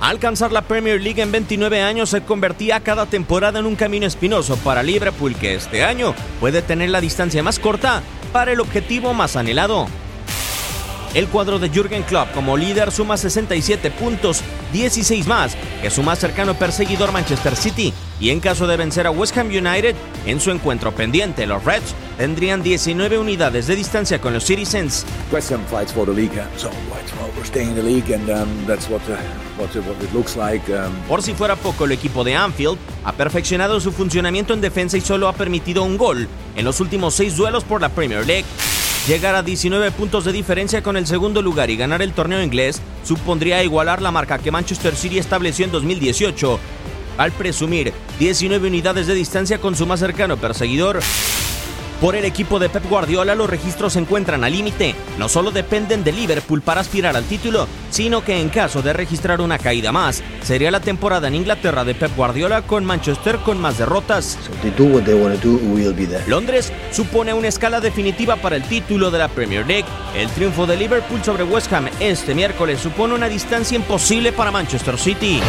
Alcanzar la Premier League en 29 años se convertía cada temporada en un camino espinoso para Liverpool que este año puede tener la distancia más corta para el objetivo más anhelado. El cuadro de Jürgen Klopp como líder suma 67 puntos, 16 más que su más cercano perseguidor Manchester City, y en caso de vencer a West Ham United en su encuentro pendiente, los Reds tendrían 19 unidades de distancia con los Citizens. West Ham fights for the league, so we're staying in the league and um, that's what, uh, what, what it looks like. Um. Por si fuera poco, el equipo de Anfield ha perfeccionado su funcionamiento en defensa y solo ha permitido un gol en los últimos seis duelos por la Premier League. Llegar a 19 puntos de diferencia con el segundo lugar y ganar el torneo inglés supondría igualar la marca que Manchester City estableció en 2018 al presumir 19 unidades de distancia con su más cercano perseguidor. Por el equipo de Pep Guardiola los registros se encuentran al límite. No solo dependen de Liverpool para aspirar al título, sino que en caso de registrar una caída más, sería la temporada en Inglaterra de Pep Guardiola con Manchester con más derrotas. Londres supone una escala definitiva para el título de la Premier League. El triunfo de Liverpool sobre West Ham este miércoles supone una distancia imposible para Manchester City.